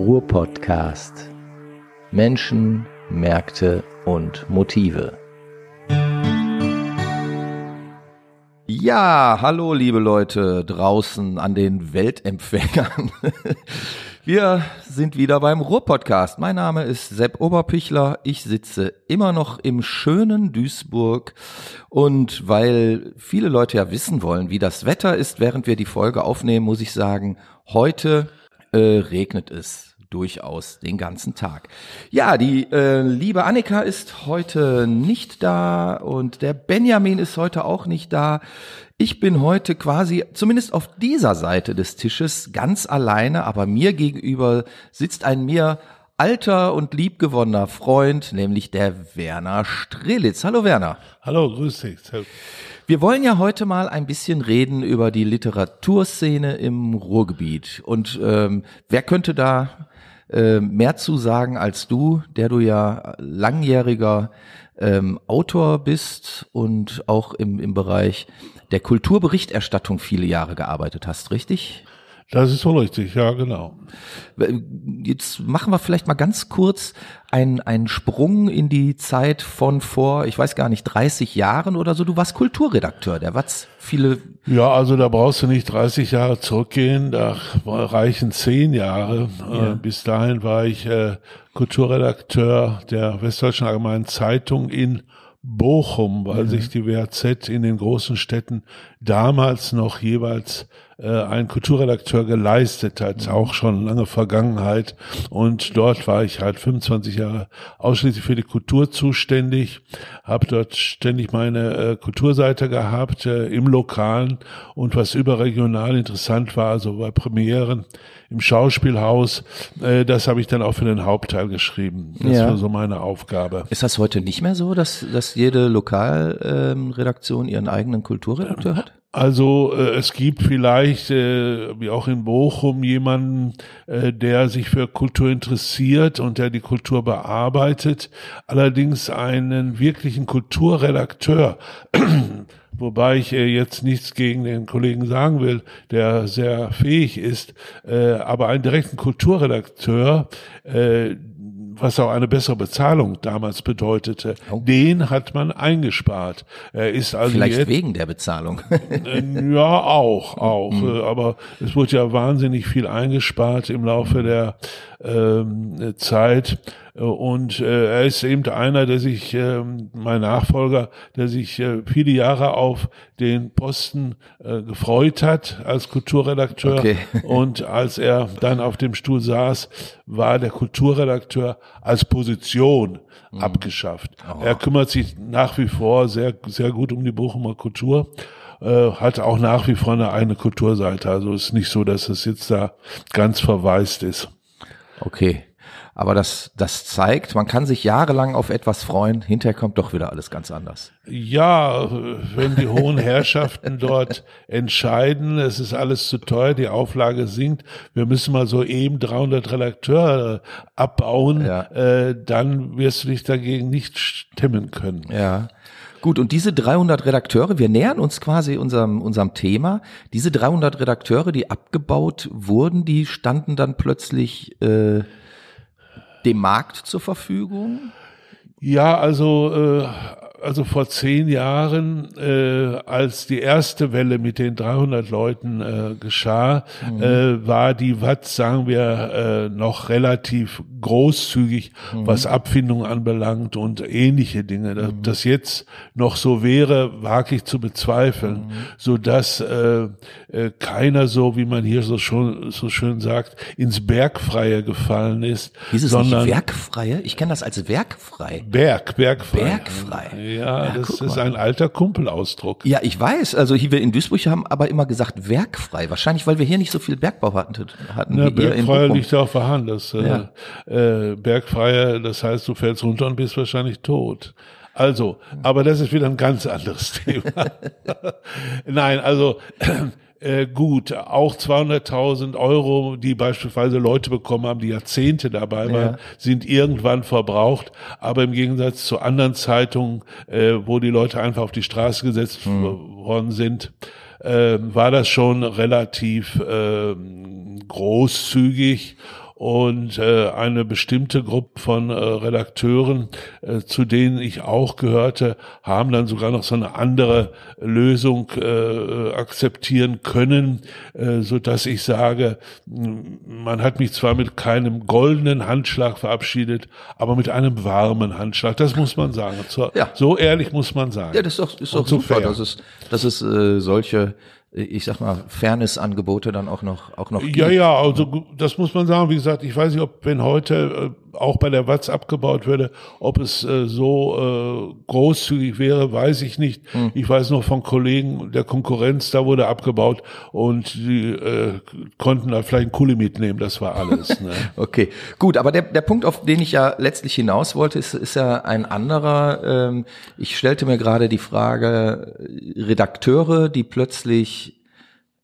Ruhr-Podcast. Menschen, Märkte und Motive. Ja, hallo liebe Leute draußen an den Weltempfängern. Wir sind wieder beim Ruhr-Podcast. Mein Name ist Sepp Oberpichler. Ich sitze immer noch im schönen Duisburg. Und weil viele Leute ja wissen wollen, wie das Wetter ist, während wir die Folge aufnehmen, muss ich sagen, heute äh, regnet es durchaus den ganzen Tag. Ja, die äh, liebe Annika ist heute nicht da und der Benjamin ist heute auch nicht da. Ich bin heute quasi, zumindest auf dieser Seite des Tisches, ganz alleine, aber mir gegenüber sitzt ein mir alter und liebgewonnener Freund, nämlich der Werner Strelitz. Hallo Werner. Hallo, grüß dich. Wir wollen ja heute mal ein bisschen reden über die Literaturszene im Ruhrgebiet. Und ähm, wer könnte da äh, mehr zu sagen als du, der du ja langjähriger ähm, Autor bist und auch im, im Bereich der Kulturberichterstattung viele Jahre gearbeitet hast, richtig? Das ist so richtig, ja, genau. Jetzt machen wir vielleicht mal ganz kurz einen, einen Sprung in die Zeit von vor, ich weiß gar nicht, 30 Jahren oder so. Du warst Kulturredakteur, der was viele. Ja, also da brauchst du nicht 30 Jahre zurückgehen, da reichen zehn Jahre. Äh, ja. Bis dahin war ich äh, Kulturredakteur der Westdeutschen Allgemeinen Zeitung in Bochum, weil mhm. sich die WAZ in den großen Städten damals noch jeweils äh, ein Kulturredakteur geleistet hat, mhm. auch schon lange Vergangenheit. Und dort war ich halt 25 Jahre ausschließlich für die Kultur zuständig, habe dort ständig meine äh, Kulturseite gehabt äh, im Lokalen und was überregional interessant war, also bei Premieren im Schauspielhaus, äh, das habe ich dann auch für den Hauptteil geschrieben. Das ja. war so meine Aufgabe. Ist das heute nicht mehr so, dass, dass jede Lokalredaktion ähm, ihren eigenen Kulturredakteur hat? Also äh, es gibt vielleicht, äh, wie auch in Bochum, jemanden, äh, der sich für Kultur interessiert und der die Kultur bearbeitet. Allerdings einen wirklichen Kulturredakteur, wobei ich äh, jetzt nichts gegen den Kollegen sagen will, der sehr fähig ist, äh, aber einen direkten Kulturredakteur, äh, was auch eine bessere Bezahlung damals bedeutete, oh. den hat man eingespart. Er ist also Vielleicht jetzt, wegen der Bezahlung. Äh, ja, auch, auch. Mhm. Aber es wurde ja wahnsinnig viel eingespart im Laufe der ähm, Zeit. Und äh, er ist eben einer, der sich, äh, mein Nachfolger, der sich äh, viele Jahre auf den Posten äh, gefreut hat als Kulturredakteur. Okay. Und als er dann auf dem Stuhl saß, war der Kulturredakteur als Position mhm. abgeschafft. Oh. Er kümmert sich nach wie vor sehr, sehr gut um die Bochumer Kultur äh, hat auch nach wie vor eine eigene Kulturseite. Also ist nicht so, dass es jetzt da ganz verwaist ist. Okay. Aber das, das zeigt, man kann sich jahrelang auf etwas freuen, hinterher kommt doch wieder alles ganz anders. Ja, wenn die hohen Herrschaften dort entscheiden, es ist alles zu teuer, die Auflage sinkt, wir müssen mal so eben 300 Redakteure abbauen, ja. äh, dann wirst du dich dagegen nicht stemmen können. Ja. Gut, und diese 300 Redakteure, wir nähern uns quasi unserem, unserem Thema. Diese 300 Redakteure, die abgebaut wurden, die standen dann plötzlich äh, dem Markt zur Verfügung? Ja, also äh, also vor zehn Jahren, äh, als die erste Welle mit den 300 Leuten äh, geschah, mhm. äh, war die Watt, sagen wir, äh, noch relativ großzügig, mhm. was Abfindung anbelangt und ähnliche Dinge. Dass mhm. das jetzt noch so wäre, wage ich zu bezweifeln, mhm. so dass äh, äh, keiner so, wie man hier so schon so schön sagt, ins Bergfreie gefallen ist. Ist es sondern nicht Werkfreie? Ich kenne das als Werkfrei. Berg, Bergfrei. Bergfrei. Ja, ja das ist ein alter Kumpelausdruck. Ja, ich weiß. Also hier wir in Duisburg haben aber immer gesagt werkfrei. Wahrscheinlich, weil wir hier nicht so viel Bergbau hatten. hatten ja, Bergfreier liegt auf der Hand. Das, äh, ja. äh, Bergfreier, das heißt, du fällst runter und bist wahrscheinlich tot. Also, aber das ist wieder ein ganz anderes Thema. Nein, also äh, gut, auch 200.000 Euro, die beispielsweise Leute bekommen haben, die Jahrzehnte dabei waren, ja. sind irgendwann verbraucht. Aber im Gegensatz zu anderen Zeitungen, äh, wo die Leute einfach auf die Straße gesetzt hm. worden sind, äh, war das schon relativ äh, großzügig und äh, eine bestimmte Gruppe von äh, Redakteuren, äh, zu denen ich auch gehörte, haben dann sogar noch so eine andere Lösung äh, akzeptieren können, äh, so dass ich sage, man hat mich zwar mit keinem goldenen Handschlag verabschiedet, aber mit einem warmen Handschlag. Das muss man sagen. So, ja. so ehrlich muss man sagen. Ja, das ist doch, ist doch so super, fair. dass es, dass es äh, solche ich sag mal, Fairness-Angebote dann auch noch, auch noch gibt. Ja, ja, also das muss man sagen. Wie gesagt, ich weiß nicht, ob wenn heute äh, auch bei der Watz abgebaut würde, ob es äh, so äh, großzügig wäre, weiß ich nicht. Hm. Ich weiß noch von Kollegen der Konkurrenz, da wurde abgebaut und die äh, konnten da vielleicht einen Kuli mitnehmen, das war alles. Ne? okay, gut, aber der, der Punkt, auf den ich ja letztlich hinaus wollte, ist, ist ja ein anderer. Ähm, ich stellte mir gerade die Frage, Redakteure, die plötzlich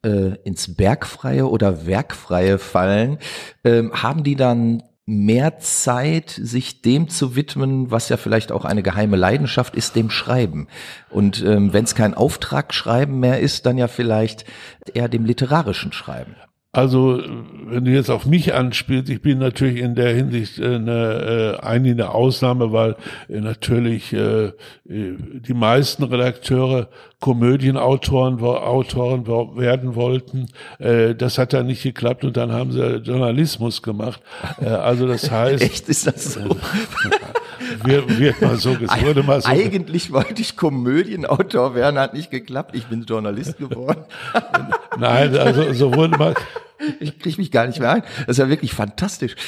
äh, ins Bergfreie oder Werkfreie fallen, ähm, haben die dann mehr Zeit, sich dem zu widmen, was ja vielleicht auch eine geheime Leidenschaft ist, dem Schreiben. Und ähm, wenn es kein Auftragsschreiben mehr ist, dann ja vielleicht eher dem literarischen Schreiben. Also, wenn du jetzt auf mich anspielst, ich bin natürlich in der Hinsicht äh, eine, äh, eigentlich eine Ausnahme, weil äh, natürlich äh, die meisten Redakteure Komödienautoren Autoren werden wollten. Äh, das hat dann nicht geklappt und dann haben sie Journalismus gemacht. Äh, also das heißt. Echt ist das so? wird, wird mal so wurde mal so Eigentlich wollte ich Komödienautor werden, hat nicht geklappt. Ich bin Journalist geworden. Nein, also so wurde mal ich kriege mich gar nicht mehr ein. Das ist ja wirklich fantastisch.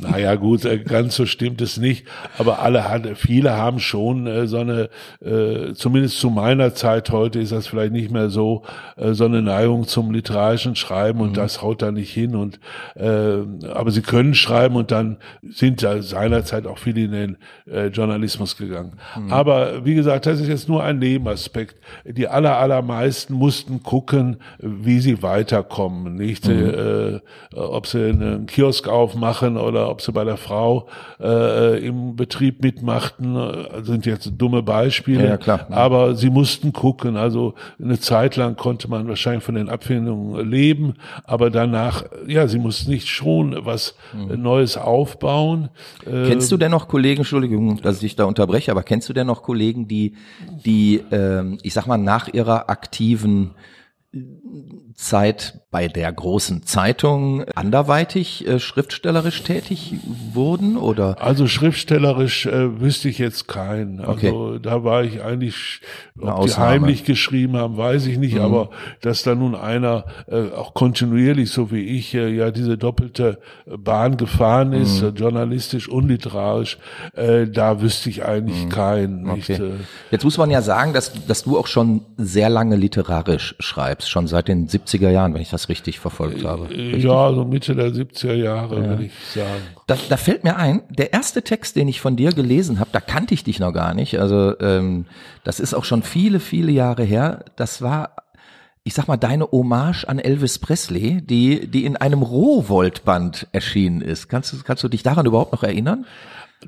Naja, gut, äh, ganz so stimmt es nicht. Aber alle haben, viele haben schon äh, so eine, äh, zumindest zu meiner Zeit heute ist das vielleicht nicht mehr so, äh, so eine Neigung zum literarischen Schreiben und mhm. das haut da nicht hin. Und äh, aber sie können schreiben und dann sind ja seinerzeit auch viele in den äh, Journalismus gegangen. Mhm. Aber wie gesagt, das ist jetzt nur ein Nebenaspekt. Die aller allermeisten mussten gucken, wie sie weiterkommen. Nicht? Nicht, mhm. äh, ob sie einen Kiosk aufmachen oder ob sie bei der Frau äh, im Betrieb mitmachten, äh, sind jetzt dumme Beispiele. Ja, klar. Aber sie mussten gucken. Also eine Zeit lang konnte man wahrscheinlich von den Abfindungen leben, aber danach, ja, sie mussten nicht schon was mhm. Neues aufbauen. Kennst du denn noch Kollegen, Entschuldigung, dass ich da unterbreche, aber kennst du denn noch Kollegen, die, die, ähm, ich sag mal, nach ihrer aktiven Zeit bei der großen Zeitung anderweitig äh, schriftstellerisch tätig wurden oder? Also schriftstellerisch äh, wüsste ich jetzt keinen. Also okay. da war ich eigentlich, ob die heimlich geschrieben haben, weiß ich nicht, mhm. aber dass da nun einer äh, auch kontinuierlich, so wie ich, äh, ja diese doppelte Bahn gefahren ist, mhm. journalistisch und literarisch, äh, da wüsste ich eigentlich mhm. keinen. Nicht, okay. Äh, Jetzt muss man ja sagen, dass, dass du auch schon sehr lange literarisch schreibst, schon seit den 70er Jahren, wenn ich das richtig verfolgt habe. Äh, richtig? Ja, so Mitte der 70er Jahre, ja. würde ich sagen. Da, da fällt mir ein, der erste Text, den ich von dir gelesen habe, da kannte ich dich noch gar nicht. Also ähm, das ist auch schon viele, viele Jahre her. Das war ich sag mal, deine Hommage an Elvis Presley, die, die in einem Rohvoltband erschienen ist. Kannst du, kannst du dich daran überhaupt noch erinnern?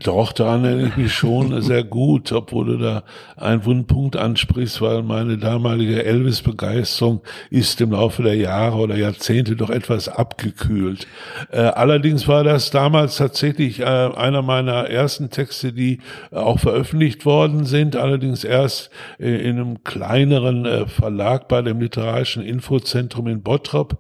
Doch, daran erinnere ich mich schon sehr gut, obwohl du da einen Wundpunkt ansprichst, weil meine damalige Elvis-Begeisterung ist im Laufe der Jahre oder Jahrzehnte doch etwas abgekühlt. Äh, allerdings war das damals tatsächlich äh, einer meiner ersten Texte, die auch veröffentlicht worden sind, allerdings erst äh, in einem kleineren äh, Verlag bei dem Literarischen Infozentrum in Bottrop.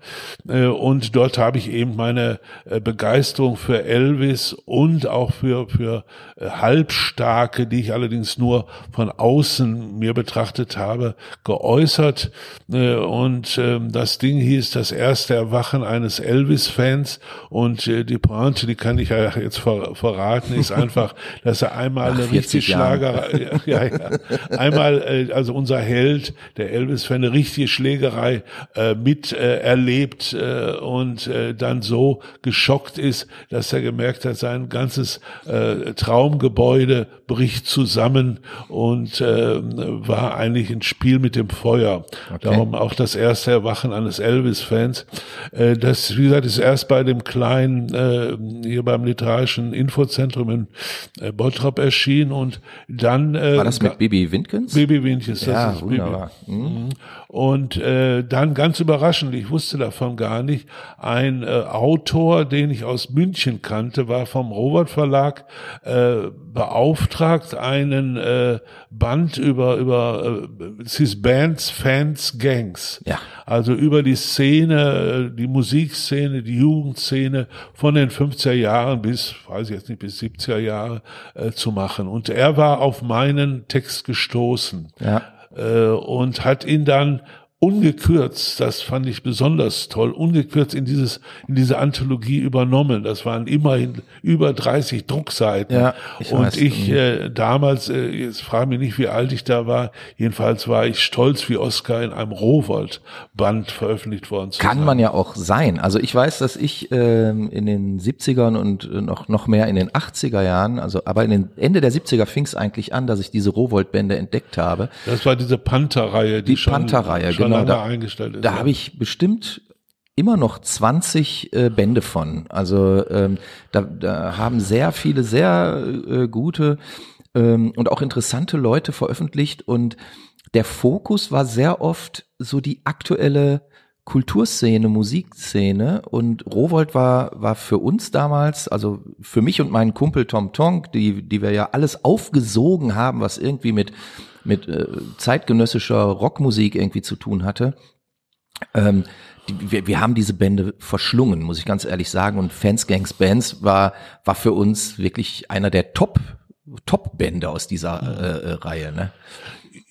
Äh, und dort habe ich eben meine äh, Begeisterung für Elvis und auch für, für für äh, Halbstarke, die ich allerdings nur von außen mir betrachtet habe, geäußert. Äh, und äh, das Ding hieß das erste Erwachen eines Elvis-Fans. Und äh, die Pointe, die kann ich ja jetzt ver verraten, ist einfach, dass er einmal Ach, eine richtige Schlagerei, ja, ja, einmal, also unser Held, der Elvis-Fan, eine richtige Schlägerei mit erlebt und dann so geschockt ist, dass er gemerkt hat, sein ganzes äh, äh, Traumgebäude bricht zusammen und äh, war eigentlich ein Spiel mit dem Feuer. Okay. Darum auch das erste Erwachen eines Elvis-Fans. Äh, das, wie gesagt, ist erst bei dem kleinen, äh, hier beim literarischen Infozentrum in äh, Bottrop erschienen und dann... Äh, war das mit Bibi Windkens? Bibi Windkens, das ja, ist wunderbar. Bibi. Mhm. mhm. Und äh, dann ganz überraschend, ich wusste davon gar nicht, ein äh, Autor, den ich aus München kannte, war vom Robert Verlag äh, beauftragt, einen äh, Band über über äh, es hieß Bands, Fans, Gangs. Ja. Also über die Szene, äh, die Musikszene, die Jugendszene von den 50er Jahren bis, weiß ich jetzt nicht, bis 70er Jahre äh, zu machen. Und er war auf meinen Text gestoßen. Ja äh, und hat ihn dann ungekürzt, das fand ich besonders toll, ungekürzt in dieses in diese Anthologie übernommen. Das waren immerhin über 30 Druckseiten. Ja, ich und weiß. ich mhm. äh, damals, äh, jetzt frage mich nicht, wie alt ich da war. Jedenfalls war ich stolz wie Oscar in einem Rowold-Band veröffentlicht worden. Zu Kann sein. man ja auch sein. Also ich weiß, dass ich äh, in den 70ern und noch noch mehr in den 80er Jahren, also aber in den Ende der 70er fing es eigentlich an, dass ich diese Rowold-Bände entdeckt habe. Das war diese Panther-Reihe, die, die Panther-Reihe, genau genau, da, eingestellt ist. Da ja. habe ich bestimmt immer noch 20 äh, Bände von. Also ähm, da, da haben sehr viele sehr äh, gute ähm, und auch interessante Leute veröffentlicht und der Fokus war sehr oft so die aktuelle Kulturszene, Musikszene und Rowold war war für uns damals, also für mich und meinen Kumpel Tom Tonk, die die wir ja alles aufgesogen haben, was irgendwie mit mit äh, zeitgenössischer Rockmusik irgendwie zu tun hatte. Ähm, die, wir, wir haben diese Bände verschlungen, muss ich ganz ehrlich sagen. Und Fans Gangs Bands war, war für uns wirklich einer der Top, Top-Bände aus dieser äh, äh, Reihe. Ne?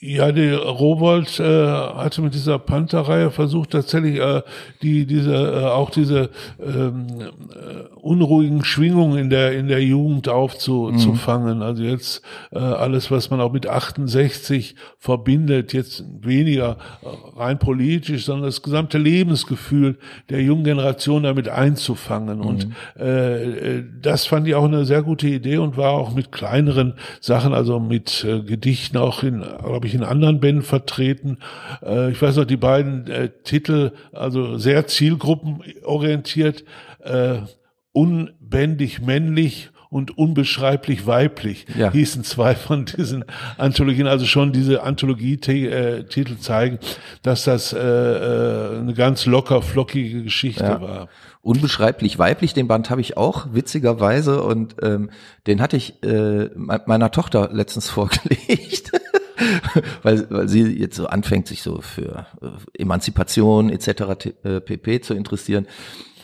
Ja, die Rowold äh, hatte mit dieser Panther-Reihe versucht tatsächlich äh, die diese äh, auch diese ähm, äh, unruhigen Schwingungen in der in der Jugend aufzufangen. Mhm. Also jetzt äh, alles, was man auch mit 68 verbindet, jetzt weniger äh, rein politisch, sondern das gesamte Lebensgefühl der jungen Generation damit einzufangen. Mhm. Und äh, äh, das fand ich auch eine sehr gute Idee und war auch mit kleineren Sachen, also mit äh, Gedichten auch in, glaube ich, in anderen Bänden vertreten. Äh, ich weiß noch, die beiden äh, Titel, also sehr zielgruppenorientiert, äh, unbändig männlich und unbeschreiblich weiblich ja. hießen zwei von diesen Anthologien. Also schon diese Anthologie-Titel zeigen, dass das äh, äh, eine ganz locker flockige Geschichte ja. war. Unbeschreiblich weiblich, den Band habe ich auch, witzigerweise, und ähm, den hatte ich äh, meiner Tochter letztens vorgelegt. weil, weil sie jetzt so anfängt, sich so für äh, Emanzipation etc. pp. Äh, zu interessieren.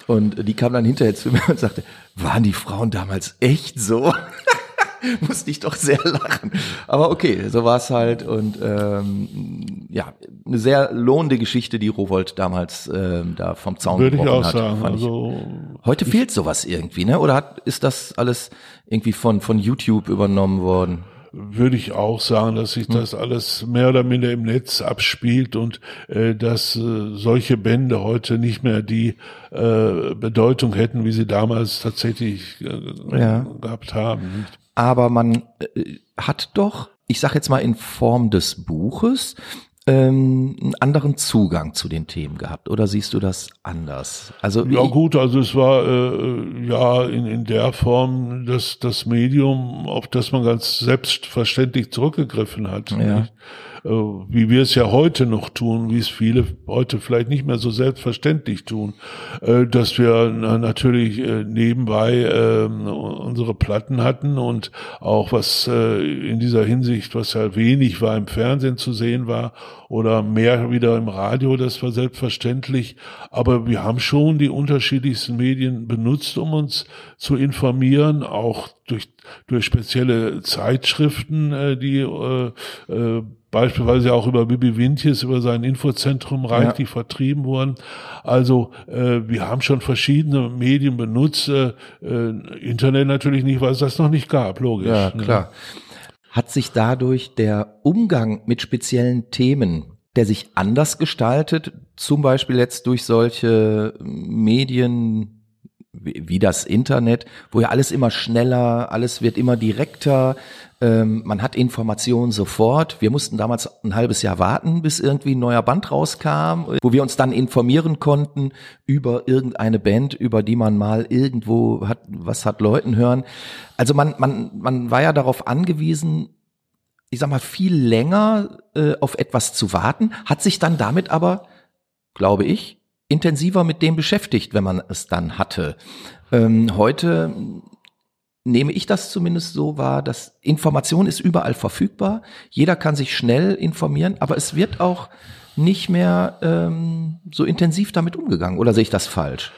Und die kam dann hinterher zu mir und sagte, waren die Frauen damals echt so? Musste ich doch sehr lachen. Aber okay, so war es halt. Und ähm, ja, eine sehr lohnende Geschichte, die Rowold damals ähm, da vom Zaun Würde ich auch hat, sagen. Also, Heute fehlt sowas irgendwie, ne? Oder hat, ist das alles irgendwie von, von YouTube übernommen worden? Würde ich auch sagen, dass sich das alles mehr oder minder im Netz abspielt und äh, dass äh, solche Bände heute nicht mehr die äh, Bedeutung hätten, wie sie damals tatsächlich äh, ja. gehabt haben. Aber man äh, hat doch, ich sage jetzt mal in Form des Buches, ähm, einen anderen Zugang zu den Themen gehabt oder siehst du das anders? Also ja gut, also es war äh, ja in, in der Form dass das Medium, auf das man ganz selbstverständlich zurückgegriffen hat. Ja. Nicht? Äh, wie wir es ja heute noch tun, wie es viele heute vielleicht nicht mehr so selbstverständlich tun, äh, dass wir natürlich äh, nebenbei ähm, unsere Platten hatten und auch was in dieser Hinsicht, was ja wenig war im Fernsehen zu sehen war oder mehr wieder im Radio, das war selbstverständlich. Aber wir haben schon die unterschiedlichsten Medien benutzt, um uns zu informieren, auch durch, durch spezielle Zeitschriften, die beispielsweise auch über Bibi Wintjes, über sein Infozentrum reichlich ja. vertrieben wurden. Also äh, wir haben schon verschiedene Medien benutzt, äh, äh, Internet natürlich nicht, weil es das noch nicht gab, logisch. Ja, ne? klar. Ne? Hat sich dadurch der Umgang mit speziellen Themen, der sich anders gestaltet, zum Beispiel jetzt durch solche Medien, wie, das Internet, wo ja alles immer schneller, alles wird immer direkter, ähm, man hat Informationen sofort. Wir mussten damals ein halbes Jahr warten, bis irgendwie ein neuer Band rauskam, wo wir uns dann informieren konnten über irgendeine Band, über die man mal irgendwo hat, was hat Leuten hören. Also man, man, man war ja darauf angewiesen, ich sag mal, viel länger äh, auf etwas zu warten, hat sich dann damit aber, glaube ich, intensiver mit dem beschäftigt, wenn man es dann hatte. Ähm, heute nehme ich das zumindest so wahr, dass Information ist überall verfügbar. Jeder kann sich schnell informieren, aber es wird auch nicht mehr ähm, so intensiv damit umgegangen. Oder sehe ich das falsch?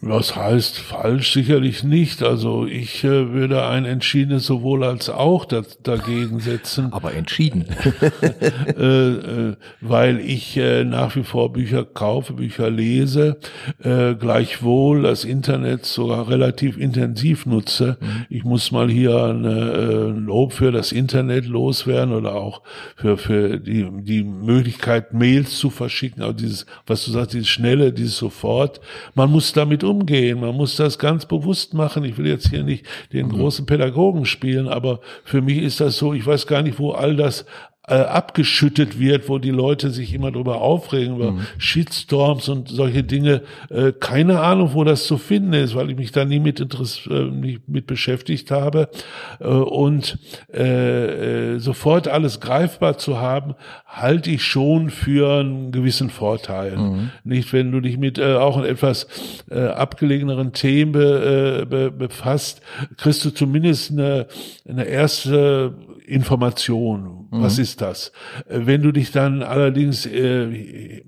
Was heißt falsch? Sicherlich nicht. Also ich äh, würde ein entschiedenes sowohl als auch da, dagegen setzen. Aber entschieden. äh, äh, weil ich äh, nach wie vor Bücher kaufe, Bücher lese, äh, gleichwohl das Internet sogar relativ intensiv nutze. Mhm. Ich muss mal hier ein äh, Lob für das Internet loswerden oder auch für, für die, die Möglichkeit, Mails zu verschicken. Also dieses, was du sagst, dieses Schnelle, dieses Sofort. Man muss damit damit umgehen. Man muss das ganz bewusst machen. Ich will jetzt hier nicht den mhm. großen Pädagogen spielen, aber für mich ist das so, ich weiß gar nicht, wo all das äh, abgeschüttet wird, wo die Leute sich immer drüber aufregen, über mhm. Shitstorms und solche Dinge. Äh, keine Ahnung, wo das zu finden ist, weil ich mich da nie mit, Interess äh, nicht mit beschäftigt habe. Äh, und äh, äh, sofort alles greifbar zu haben, halte ich schon für einen gewissen Vorteil. Mhm. Nicht, wenn du dich mit äh, auch etwas äh, abgelegeneren Themen be, äh, be, befasst, kriegst du zumindest eine, eine erste Information. Mhm. Was ist das? Wenn du dich dann allerdings äh,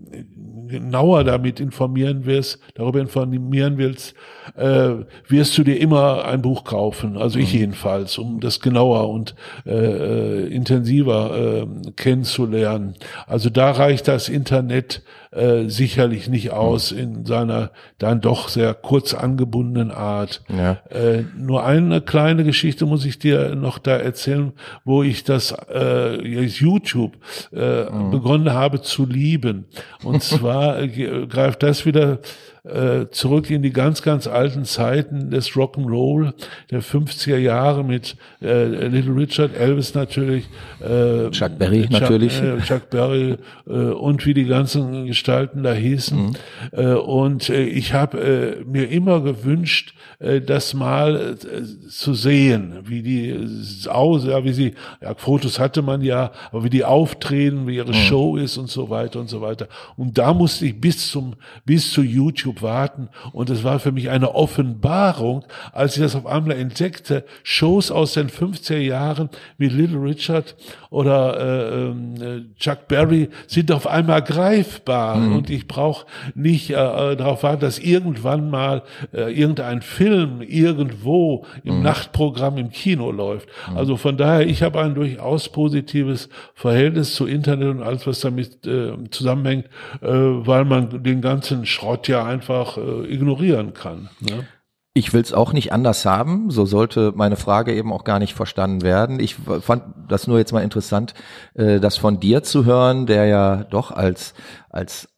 genauer damit informieren wirst, darüber informieren willst, äh, wirst du dir immer ein Buch kaufen. Also ich mhm. jedenfalls, um das genauer und äh, äh, intensiver äh, kennenzulernen. Also da reicht das Internet äh, sicherlich nicht aus in seiner dann doch sehr kurz angebundenen Art. Ja. Äh, nur eine kleine Geschichte muss ich dir noch da erzählen, wo ich das äh, YouTube äh, mhm. begonnen habe zu lieben. Und zwar äh, greift das wieder äh, zurück in die ganz, ganz alten Zeiten des Rock'n'Roll der 50er Jahre mit äh, Little Richard, Elvis natürlich, äh, Chuck Berry Chuck, natürlich, äh, Chuck Berry äh, und wie die ganzen Gestalten da hießen. Mhm. Äh, und äh, ich habe äh, mir immer gewünscht, äh, das mal äh, zu sehen, wie die aus, ja, wie sie, ja, Fotos hatte man ja, aber wie die auftreten, wie ihre mhm. Show ist und so weiter und so weiter. Und da musste ich bis zum, bis zu YouTube warten und es war für mich eine Offenbarung, als ich das auf einmal entdeckte, Shows aus den 50er Jahren wie Little Richard oder äh, ähm, äh, Chuck Berry sind auf einmal greifbar mhm. und ich brauche nicht äh, äh, darauf warten, dass irgendwann mal äh, irgendein Film irgendwo im mhm. Nachtprogramm im Kino läuft. Mhm. Also von daher, ich habe ein durchaus positives Verhältnis zu Internet und alles, was damit äh, zusammenhängt, äh, weil man den ganzen Schrott ja einfach äh, ignorieren kann. Ne? Ich will es auch nicht anders haben, so sollte meine Frage eben auch gar nicht verstanden werden. Ich fand das nur jetzt mal interessant, äh, das von dir zu hören, der ja doch als als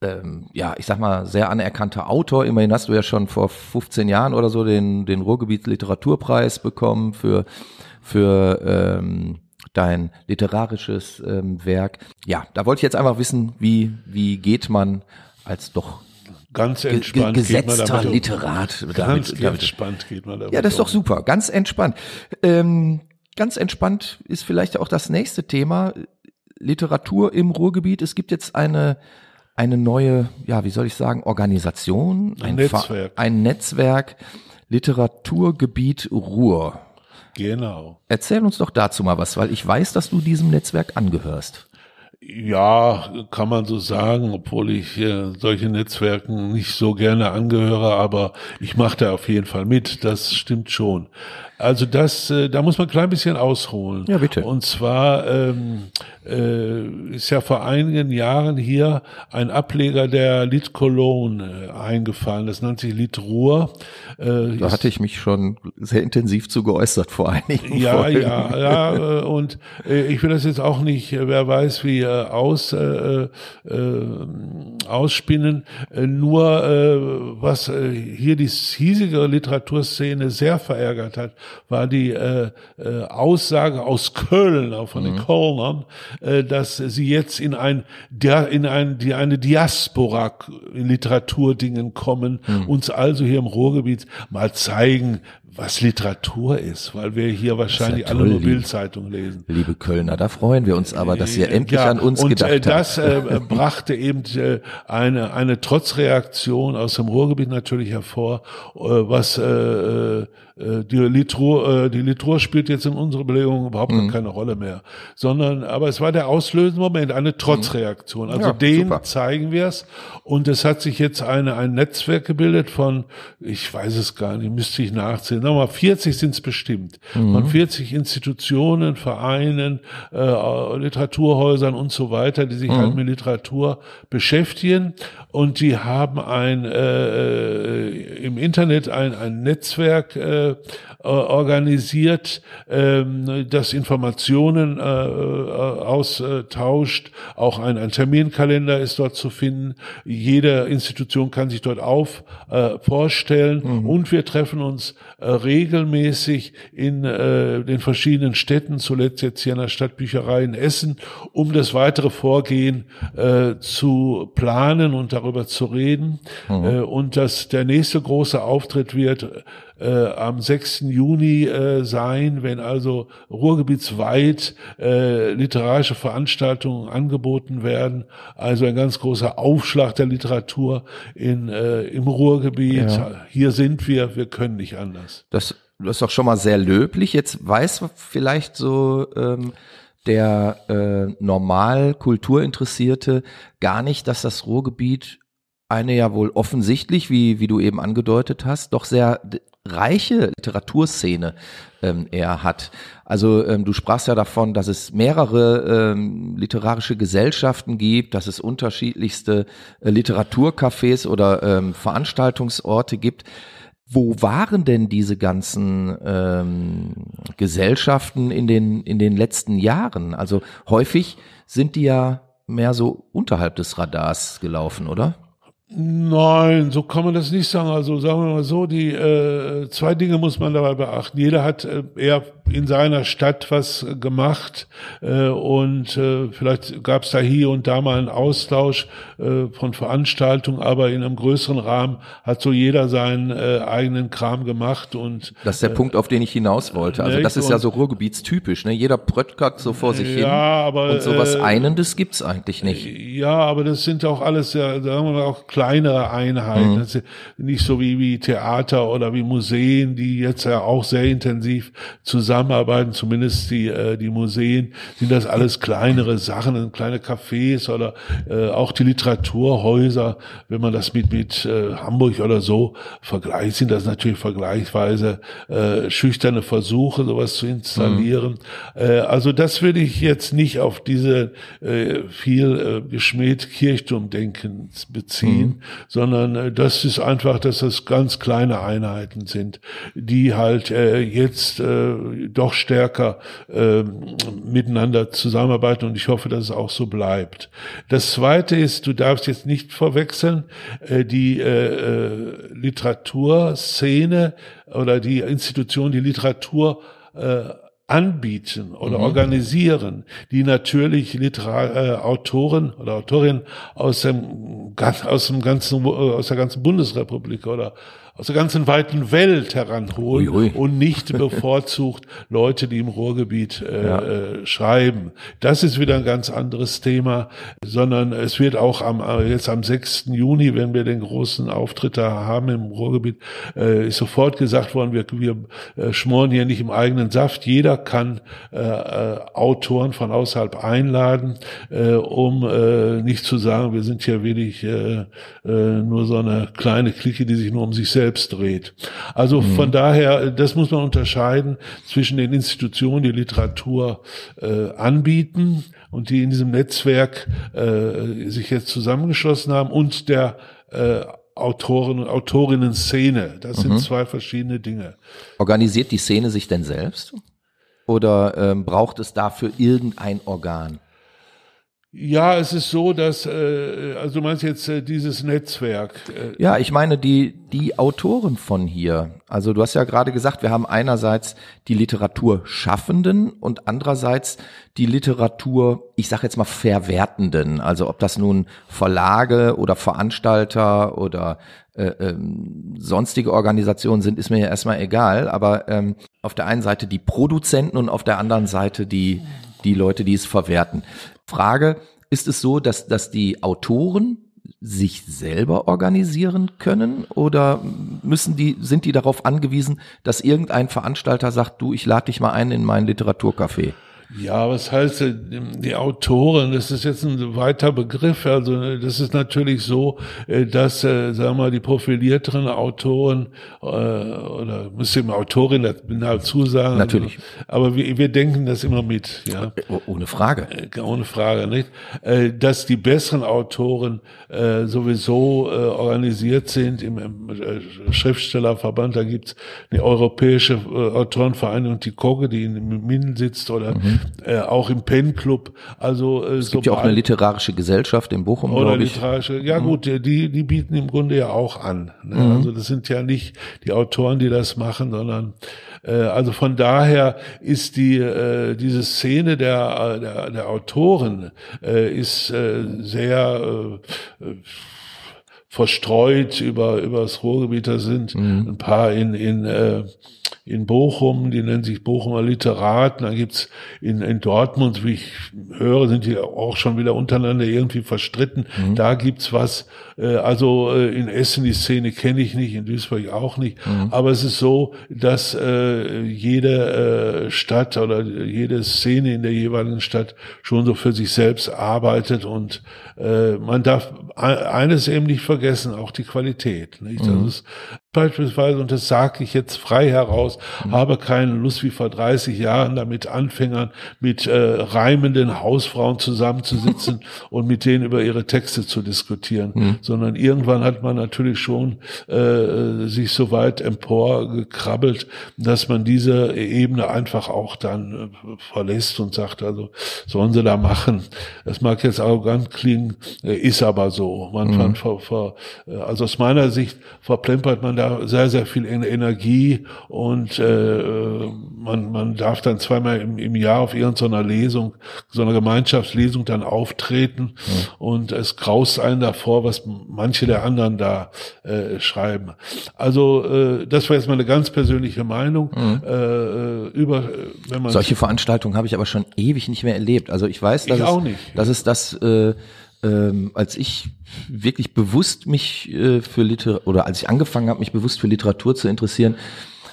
ähm, ja, ich sag mal, sehr anerkannter Autor. Immerhin hast du ja schon vor 15 Jahren oder so den, den Ruhrgebiet Literaturpreis bekommen für, für ähm, dein literarisches ähm, Werk. Ja, da wollte ich jetzt einfach wissen, wie, wie geht man als doch Ganz entspannt gesetzter geht man damit Literat. Ganz damit, entspannt geht man damit Ja, das ist doch super. Ganz entspannt. Ähm, ganz entspannt ist vielleicht auch das nächste Thema. Literatur im Ruhrgebiet. Es gibt jetzt eine eine neue, ja, wie soll ich sagen, Organisation, ein, ein Netzwerk. ein Netzwerk Literaturgebiet Ruhr. Genau. Erzähl uns doch dazu mal was, weil ich weiß, dass du diesem Netzwerk angehörst. Ja, kann man so sagen, obwohl ich äh, solche Netzwerken nicht so gerne angehöre, aber ich mache da auf jeden Fall mit, das stimmt schon. Also das, äh, da muss man ein klein bisschen ausholen. Ja, bitte. Und zwar ähm, äh, ist ja vor einigen Jahren hier ein Ableger der Lit Cologne eingefallen. Das nennt sich Lit Ruhr. Äh, da hatte ich mich schon sehr intensiv zu geäußert vor einigen Ja, Folgen. ja, ja. Äh, und äh, ich will das jetzt auch nicht, äh, wer weiß wie, äh, aus, äh, äh, ausspinnen. Äh, nur äh, was äh, hier die hiesige Literaturszene sehr verärgert hat, war die äh, äh, Aussage aus Köln, auch von mhm. den Kölnern, äh, dass sie jetzt in ein, in ein, die eine Diaspora-Literaturdingen kommen, mhm. uns also hier im Ruhrgebiet mal zeigen, was Literatur ist, weil wir hier wahrscheinlich ja toll, alle nur Bildzeitung lesen. Liebe Kölner, da freuen wir uns aber, dass ihr endlich ja, an uns und, gedacht äh, das, habt. Das äh, brachte eben äh, eine, eine Trotzreaktion aus dem Ruhrgebiet natürlich hervor, äh, was äh, äh, die Literatur, äh, die Literatur spielt jetzt in unserer Belegung überhaupt mhm. keine Rolle mehr, sondern aber es war der auslösende Moment, eine Trotzreaktion. Also ja, den super. zeigen wir es und es hat sich jetzt eine ein Netzwerk gebildet von, ich weiß es gar nicht, müsste ich nachzählen nochmal 40 sind es bestimmt, mhm. von 40 Institutionen, Vereinen, äh, Literaturhäusern und so weiter, die sich mhm. halt mit Literatur beschäftigen und die haben ein äh, im Internet ein, ein Netzwerk äh, organisiert, ähm, das Informationen äh, austauscht. Auch ein, ein Terminkalender ist dort zu finden. Jede Institution kann sich dort auf äh, vorstellen mhm. und wir treffen uns äh, regelmäßig in äh, den verschiedenen Städten, zuletzt jetzt hier in der Stadtbücherei in Essen, um das weitere Vorgehen äh, zu planen und darüber zu reden. Mhm. Äh, und dass der nächste große Auftritt wird äh, am 6. Juni äh, sein, wenn also ruhrgebietsweit äh, literarische Veranstaltungen angeboten werden. Also ein ganz großer Aufschlag der Literatur in, äh, im Ruhrgebiet. Ja. Hier sind wir, wir können nicht anders. Das, das ist doch schon mal sehr löblich. Jetzt weiß vielleicht so ähm, der äh, normal Kulturinteressierte gar nicht, dass das Ruhrgebiet eine ja wohl offensichtlich, wie, wie du eben angedeutet hast, doch sehr reiche Literaturszene ähm, er hat. Also ähm, du sprachst ja davon, dass es mehrere ähm, literarische Gesellschaften gibt, dass es unterschiedlichste äh, Literaturcafés oder ähm, Veranstaltungsorte gibt. Wo waren denn diese ganzen ähm, Gesellschaften in den in den letzten Jahren? Also häufig sind die ja mehr so unterhalb des Radars gelaufen, oder? Nein, so kann man das nicht sagen. Also sagen wir mal so, die äh, zwei Dinge muss man dabei beachten. Jeder hat äh, eher in seiner Stadt was gemacht äh, und äh, vielleicht gab es da hier und da mal einen Austausch äh, von Veranstaltungen, aber in einem größeren Rahmen hat so jeder seinen äh, eigenen Kram gemacht und das ist der äh, Punkt, auf den ich hinaus wollte. Also das ist ja so Ruhrgebietstypisch, ne? Jeder bröttgart so vor sich ja, hin aber, und sowas äh, Einendes gibt's eigentlich nicht. Ja, aber das sind auch alles ja, sagen wir mal auch kleinere Einheiten. Mhm. Nicht so wie, wie Theater oder wie Museen, die jetzt ja auch sehr intensiv zusammenarbeiten, zumindest die, äh, die Museen, sind das alles kleinere Sachen, kleine Cafés oder äh, auch die Literaturhäuser, wenn man das mit, mit äh, Hamburg oder so vergleicht, sind das natürlich vergleichsweise äh, schüchterne Versuche, sowas zu installieren. Mhm. Äh, also das würde ich jetzt nicht auf diese äh, viel äh, geschmäht Kirchturmdenken beziehen. Mhm sondern äh, das ist einfach, dass das ganz kleine Einheiten sind, die halt äh, jetzt äh, doch stärker äh, miteinander zusammenarbeiten und ich hoffe, dass es auch so bleibt. Das Zweite ist, du darfst jetzt nicht verwechseln, äh, die äh, äh, Literaturszene oder die Institution, die Literatur äh, anbieten oder mhm. organisieren, die natürlich Literar äh, Autoren oder Autorinnen aus dem, aus dem ganzen, aus der ganzen Bundesrepublik oder aus der ganzen weiten Welt heranholen ui, ui. und nicht bevorzugt Leute, die im Ruhrgebiet äh, ja. äh, schreiben. Das ist wieder ein ganz anderes Thema, sondern es wird auch am äh, jetzt am 6. Juni, wenn wir den großen Auftritt da haben im Ruhrgebiet, äh, ist sofort gesagt worden, wir, wir äh, schmoren hier nicht im eigenen Saft. Jeder kann äh, äh, Autoren von außerhalb einladen, äh, um äh, nicht zu sagen, wir sind hier wenig äh, äh, nur so eine kleine Clique, die sich nur um sich selbst dreht. Also mhm. von daher, das muss man unterscheiden zwischen den Institutionen, die Literatur äh, anbieten und die in diesem Netzwerk äh, sich jetzt zusammengeschlossen haben und der äh, Autoren und Autorinnen-Szene. Das mhm. sind zwei verschiedene Dinge. Organisiert die Szene sich denn selbst? Oder ähm, braucht es dafür irgendein Organ? Ja, es ist so, dass, äh, also du meinst jetzt äh, dieses Netzwerk. Äh, ja, ich meine die, die Autoren von hier. Also du hast ja gerade gesagt, wir haben einerseits die Literaturschaffenden und andererseits die Literatur, ich sage jetzt mal Verwertenden. Also ob das nun Verlage oder Veranstalter oder äh, ähm, sonstige Organisationen sind, ist mir ja erstmal egal. Aber ähm, auf der einen Seite die Produzenten und auf der anderen Seite die die Leute, die es verwerten. Frage, ist es so, dass, dass die Autoren sich selber organisieren können oder müssen die, sind die darauf angewiesen, dass irgendein Veranstalter sagt, du, ich lade dich mal ein in mein Literaturcafé? Ja, was heißt äh, die Autoren? Das ist jetzt ein weiter Begriff. Also äh, das ist natürlich so, äh, dass, sagen wir mal, die profilierteren Autoren oder müsste ich Autorin dazu sagen. Natürlich. Aber wir, wir denken das immer mit. Ja, ohne Frage. Ohne Frage, nicht? Dass die besseren Autoren sowieso organisiert sind im, im Schriftstellerverband. Da gibt's eine europäische Autorenvereinigung, die Koge, die in Minden sitzt oder mhm äh, auch im Pen Club. Also äh, es gibt ja auch eine literarische Gesellschaft in Bochum, glaube ich. Literarische, ja mhm. gut, die die bieten im Grunde ja auch an. Ne? Mhm. Also das sind ja nicht die Autoren, die das machen, sondern äh, also von daher ist die äh, diese Szene der der, der Autoren äh, ist äh, sehr äh, verstreut über über das Ruhrgebiet. Da sind mhm. ein paar in in äh, in Bochum, die nennen sich Bochumer Literaten. Dann gibt's in, in Dortmund, wie ich höre, sind die auch schon wieder untereinander irgendwie verstritten. Mhm. Da gibt's was. Äh, also äh, in Essen die Szene kenne ich nicht, in Duisburg auch nicht. Mhm. Aber es ist so, dass äh, jede äh, Stadt oder jede Szene in der jeweiligen Stadt schon so für sich selbst arbeitet und äh, man darf eines eben nicht vergessen, auch die Qualität. Nicht? Mhm. Das ist beispielsweise, und das sage ich jetzt frei heraus, mhm. habe keine Lust wie vor 30 Jahren damit Anfängern mit äh, reimenden Hausfrauen zusammenzusitzen und mit denen über ihre Texte zu diskutieren, mhm. Sondern irgendwann hat man natürlich schon äh, sich so weit emporgekrabbelt, dass man diese Ebene einfach auch dann äh, verlässt und sagt, also sollen sie da machen. Das mag jetzt arrogant klingen, äh, ist aber so. Man, mhm. man ver, ver, äh, also aus meiner Sicht verplempert man da da sehr, sehr viel Energie und äh, man, man darf dann zweimal im, im Jahr auf irgendeiner Lesung, so einer Gemeinschaftslesung dann auftreten mhm. und es graust einen davor, was manche der anderen da äh, schreiben. Also äh, das war jetzt meine ganz persönliche Meinung mhm. äh, über wenn man solche Veranstaltungen habe ich aber schon ewig nicht mehr erlebt. Also ich weiß, dass ich es, dass es das äh, ähm, als ich wirklich bewusst mich äh, für Literatur oder als ich angefangen habe, mich bewusst für Literatur zu interessieren,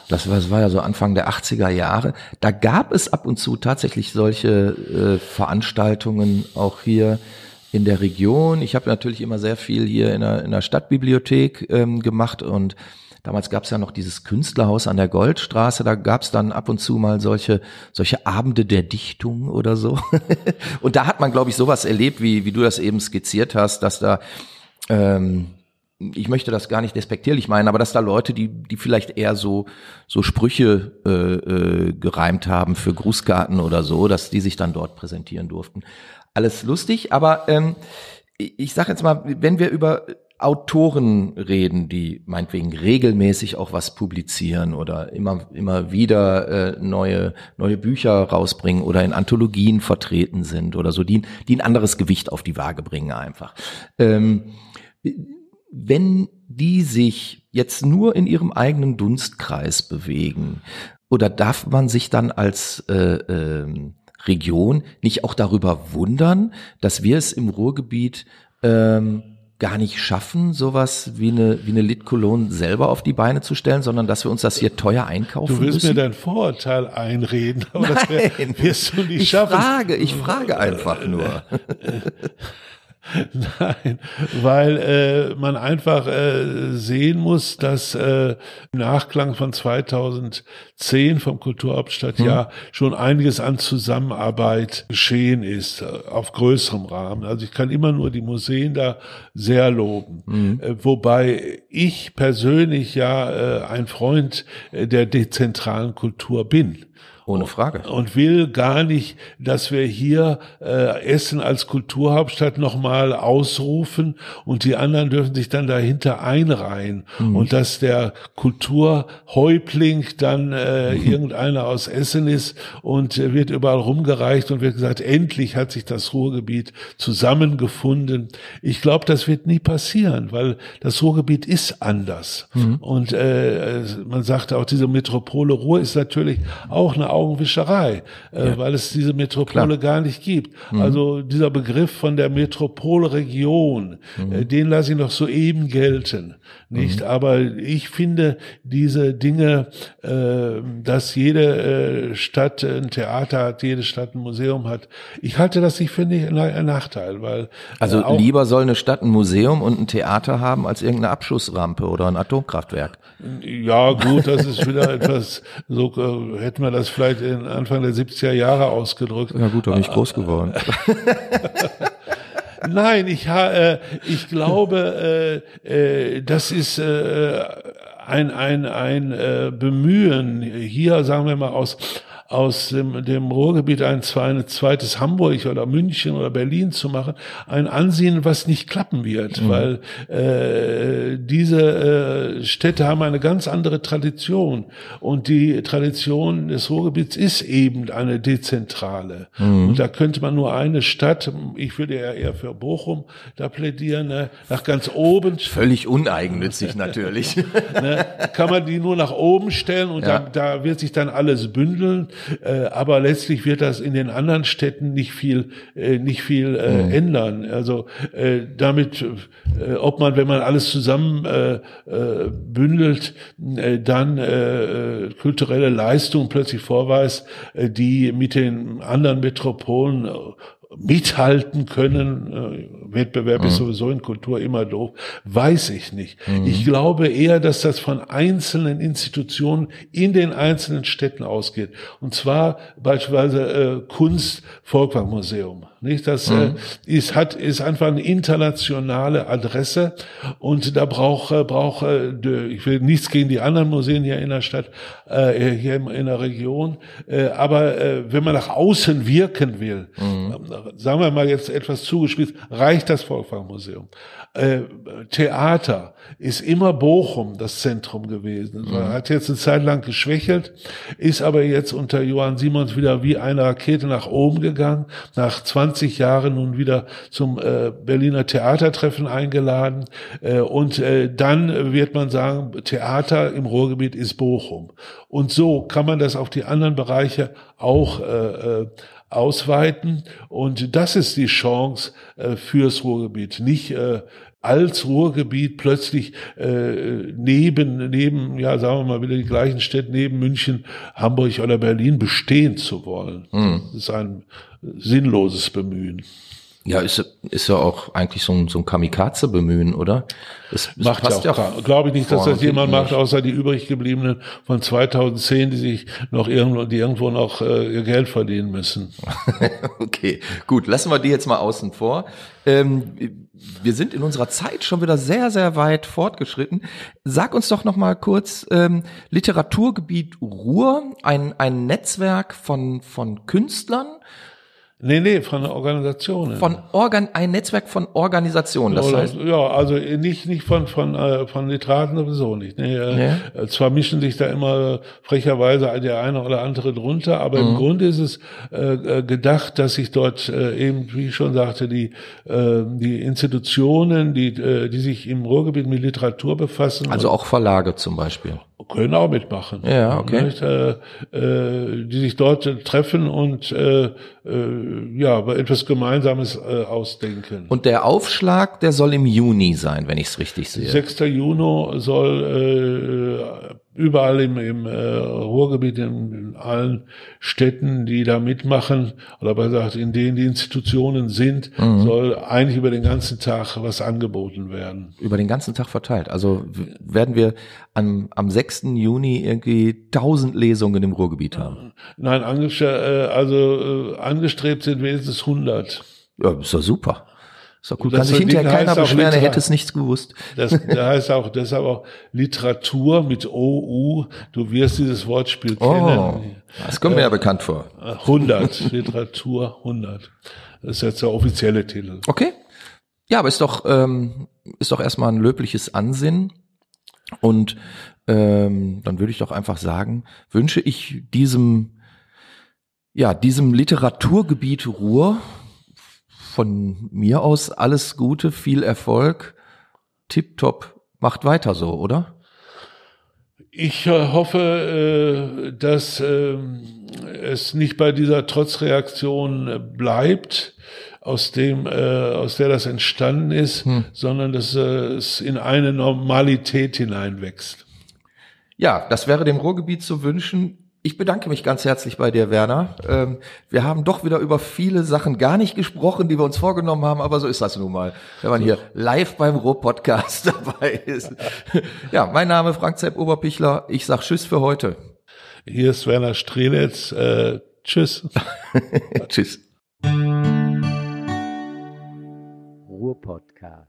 das war, das war ja so Anfang der 80er Jahre, da gab es ab und zu tatsächlich solche äh, Veranstaltungen auch hier in der Region. Ich habe natürlich immer sehr viel hier in der, in der Stadtbibliothek ähm, gemacht und Damals gab es ja noch dieses Künstlerhaus an der Goldstraße, da gab es dann ab und zu mal solche, solche Abende der Dichtung oder so. und da hat man, glaube ich, sowas erlebt, wie, wie du das eben skizziert hast, dass da ähm, ich möchte das gar nicht despektierlich meinen, aber dass da Leute, die, die vielleicht eher so, so Sprüche äh, äh, gereimt haben für Grußkarten oder so, dass die sich dann dort präsentieren durften. Alles lustig, aber ähm, ich sage jetzt mal, wenn wir über Autoren reden, die meinetwegen regelmäßig auch was publizieren oder immer, immer wieder äh, neue, neue Bücher rausbringen oder in Anthologien vertreten sind oder so, die, die ein anderes Gewicht auf die Waage bringen einfach. Ähm, wenn die sich jetzt nur in ihrem eigenen Dunstkreis bewegen, oder darf man sich dann als äh, äh, Region nicht auch darüber wundern, dass wir es im Ruhrgebiet ähm, gar nicht schaffen, sowas wie eine, wie eine Litkolon selber auf die Beine zu stellen, sondern dass wir uns das hier teuer einkaufen Du willst müssen? mir dein Vorurteil einreden, aber Nein, das wär, wirst du nicht ich schaffen. frage, ich frage einfach nur. Nein, weil äh, man einfach äh, sehen muss, dass äh, im Nachklang von 2010 vom Kulturhauptstadtjahr hm. schon einiges an Zusammenarbeit geschehen ist, äh, auf größerem Rahmen. Also ich kann immer nur die Museen da sehr loben. Hm. Äh, wobei ich persönlich ja äh, ein Freund äh, der dezentralen Kultur bin. Ohne Frage. Und will gar nicht, dass wir hier äh, Essen als Kulturhauptstadt nochmal ausrufen und die anderen dürfen sich dann dahinter einreihen. Mhm. Und dass der Kulturhäuptling dann äh, mhm. irgendeiner aus Essen ist und äh, wird überall rumgereicht und wird gesagt, endlich hat sich das Ruhrgebiet zusammengefunden. Ich glaube, das wird nie passieren, weil das Ruhrgebiet ist anders. Mhm. Und äh, man sagt auch, diese Metropole Ruhr ist natürlich auch eine Augenwischerei, äh, ja. weil es diese Metropole Klar. gar nicht gibt. Mhm. Also dieser Begriff von der Metropolregion, mhm. äh, den lasse ich noch soeben gelten, nicht? Mhm. Aber ich finde diese Dinge, äh, dass jede Stadt ein Theater hat, jede Stadt ein Museum hat, ich halte das nicht für einen Nachteil, weil also lieber soll eine Stadt ein Museum und ein Theater haben als irgendeine Abschussrampe oder ein Atomkraftwerk. Ja, gut, das ist wieder etwas, so hätten wir das vielleicht in Anfang der 70er Jahre ausgedrückt. Ja gut, doch nicht groß geworden. Nein, ich, äh, ich glaube, äh, äh, das ist äh, ein, ein, ein äh, Bemühen, hier sagen wir mal aus aus dem, dem Ruhrgebiet ein, ein zweites Hamburg oder München oder Berlin zu machen, ein Ansehen, was nicht klappen wird, mhm. weil äh, diese äh, Städte haben eine ganz andere Tradition und die Tradition des Ruhrgebiets ist eben eine dezentrale. Mhm. Und da könnte man nur eine Stadt, ich würde ja eher für Bochum da plädieren, ne, nach ganz oben. Völlig uneigennützig natürlich. ne, kann man die nur nach oben stellen und ja. da, da wird sich dann alles bündeln. Äh, aber letztlich wird das in den anderen Städten nicht viel, äh, nicht viel äh, mhm. ändern. Also äh, damit, äh, ob man, wenn man alles zusammen äh, äh, bündelt, äh, dann äh, kulturelle Leistungen plötzlich vorweist, äh, die mit den anderen Metropolen mithalten können, äh, Wettbewerb mhm. ist sowieso in Kultur immer doof, weiß ich nicht. Mhm. Ich glaube eher, dass das von einzelnen Institutionen in den einzelnen Städten ausgeht. Und zwar beispielsweise äh, Kunst Volkwang Museum. Nicht, das mhm. äh, ist hat ist einfach eine internationale Adresse und da braucht äh, braucht äh, ich will nichts gegen die anderen Museen hier in der Stadt äh, hier in der Region, äh, aber äh, wenn man nach außen wirken will, mhm. sagen wir mal jetzt etwas zugespitzt, reicht das Volkwang-Museum. Äh, Theater ist immer Bochum das Zentrum gewesen. Mhm. Hat jetzt eine Zeit lang geschwächelt, ist aber jetzt unter Johann Simons wieder wie eine Rakete nach oben gegangen, nach 20 Jahren nun wieder zum äh, Berliner Theatertreffen eingeladen. Äh, und äh, dann wird man sagen, Theater im Ruhrgebiet ist Bochum. Und so kann man das auf die anderen Bereiche auch äh, äh ausweiten. Und das ist die Chance äh, fürs Ruhrgebiet. Nicht äh, als Ruhrgebiet plötzlich äh, neben, neben, ja, sagen wir mal wieder die gleichen Städte, neben München, Hamburg oder Berlin bestehen zu wollen. Mhm. Das ist ein sinnloses Bemühen. Ja, ist, ist ja auch eigentlich so ein, so ein Kamikaze-Bemühen, oder? Das, das macht ja auch, glaube ich nicht, dass das jemand macht, außer die übrig gebliebenen von 2010, die sich noch irgendwo, die irgendwo noch äh, ihr Geld verdienen müssen. okay, gut, lassen wir die jetzt mal außen vor. Ähm, wir sind in unserer Zeit schon wieder sehr, sehr weit fortgeschritten. Sag uns doch noch mal kurz ähm, Literaturgebiet Ruhr, ein, ein Netzwerk von, von Künstlern, Nee, nee, von Organisationen. Von Organ, ein Netzwerk von Organisationen, das Oder, heißt. Ja, also nicht, nicht von, von, äh, von Literaten sowieso nicht. Nee, äh, nee. Zwar mischen sich da immer frecherweise der eine oder andere drunter, aber mhm. im Grunde ist es äh, gedacht, dass sich dort äh, eben, wie ich schon sagte, die, äh, die Institutionen, die, äh, die sich im Ruhrgebiet mit Literatur befassen. Also auch Verlage zum Beispiel können auch mitmachen. Ja, okay. Nicht, äh, äh, die sich dort treffen und äh, äh, ja, etwas Gemeinsames äh, ausdenken. Und der Aufschlag, der soll im Juni sein, wenn ich es richtig sehe. 6. Juni soll äh, überall im, im äh, Ruhrgebiet, in, in allen Städten, die da mitmachen, oder besser gesagt, in denen die Institutionen sind, mhm. soll eigentlich über den ganzen Tag was angeboten werden. Über den ganzen Tag verteilt. Also werden wir am, am 6. Juni irgendwie tausend Lesungen im Ruhrgebiet haben. Nein, äh, also äh, angestrebt sind wenigstens 100. Ja, ist doch super. So gut, kann sich hinterher keiner beschweren, er hätte es nichts gewusst. Das, das heißt auch, deshalb auch Literatur mit OU. Du wirst dieses Wortspiel oh, kennen. Das kommt mir äh, ja bekannt vor. 100, Literatur 100. Das ist jetzt der offizielle Titel. Okay. Ja, aber ist doch, ähm, ist doch erstmal ein löbliches Ansinnen. Und ähm, dann würde ich doch einfach sagen, wünsche ich diesem, ja, diesem Literaturgebiet Ruhr von mir aus alles Gute, viel Erfolg. Tipptopp, macht weiter so, oder? Ich äh, hoffe, äh, dass ähm, es nicht bei dieser Trotzreaktion bleibt, aus dem, äh, aus der das entstanden ist, hm. sondern dass es in eine Normalität hineinwächst. Ja, das wäre dem Ruhrgebiet zu wünschen. Ich bedanke mich ganz herzlich bei dir, Werner. Ähm, wir haben doch wieder über viele Sachen gar nicht gesprochen, die wir uns vorgenommen haben, aber so ist das nun mal, wenn man hier live beim Ruhr-Podcast dabei ist. ja, mein Name ist Frank Zepp Oberpichler. Ich sag Tschüss für heute. Hier ist Werner Strelitz. Äh, tschüss. tschüss. Ruhr-Podcast.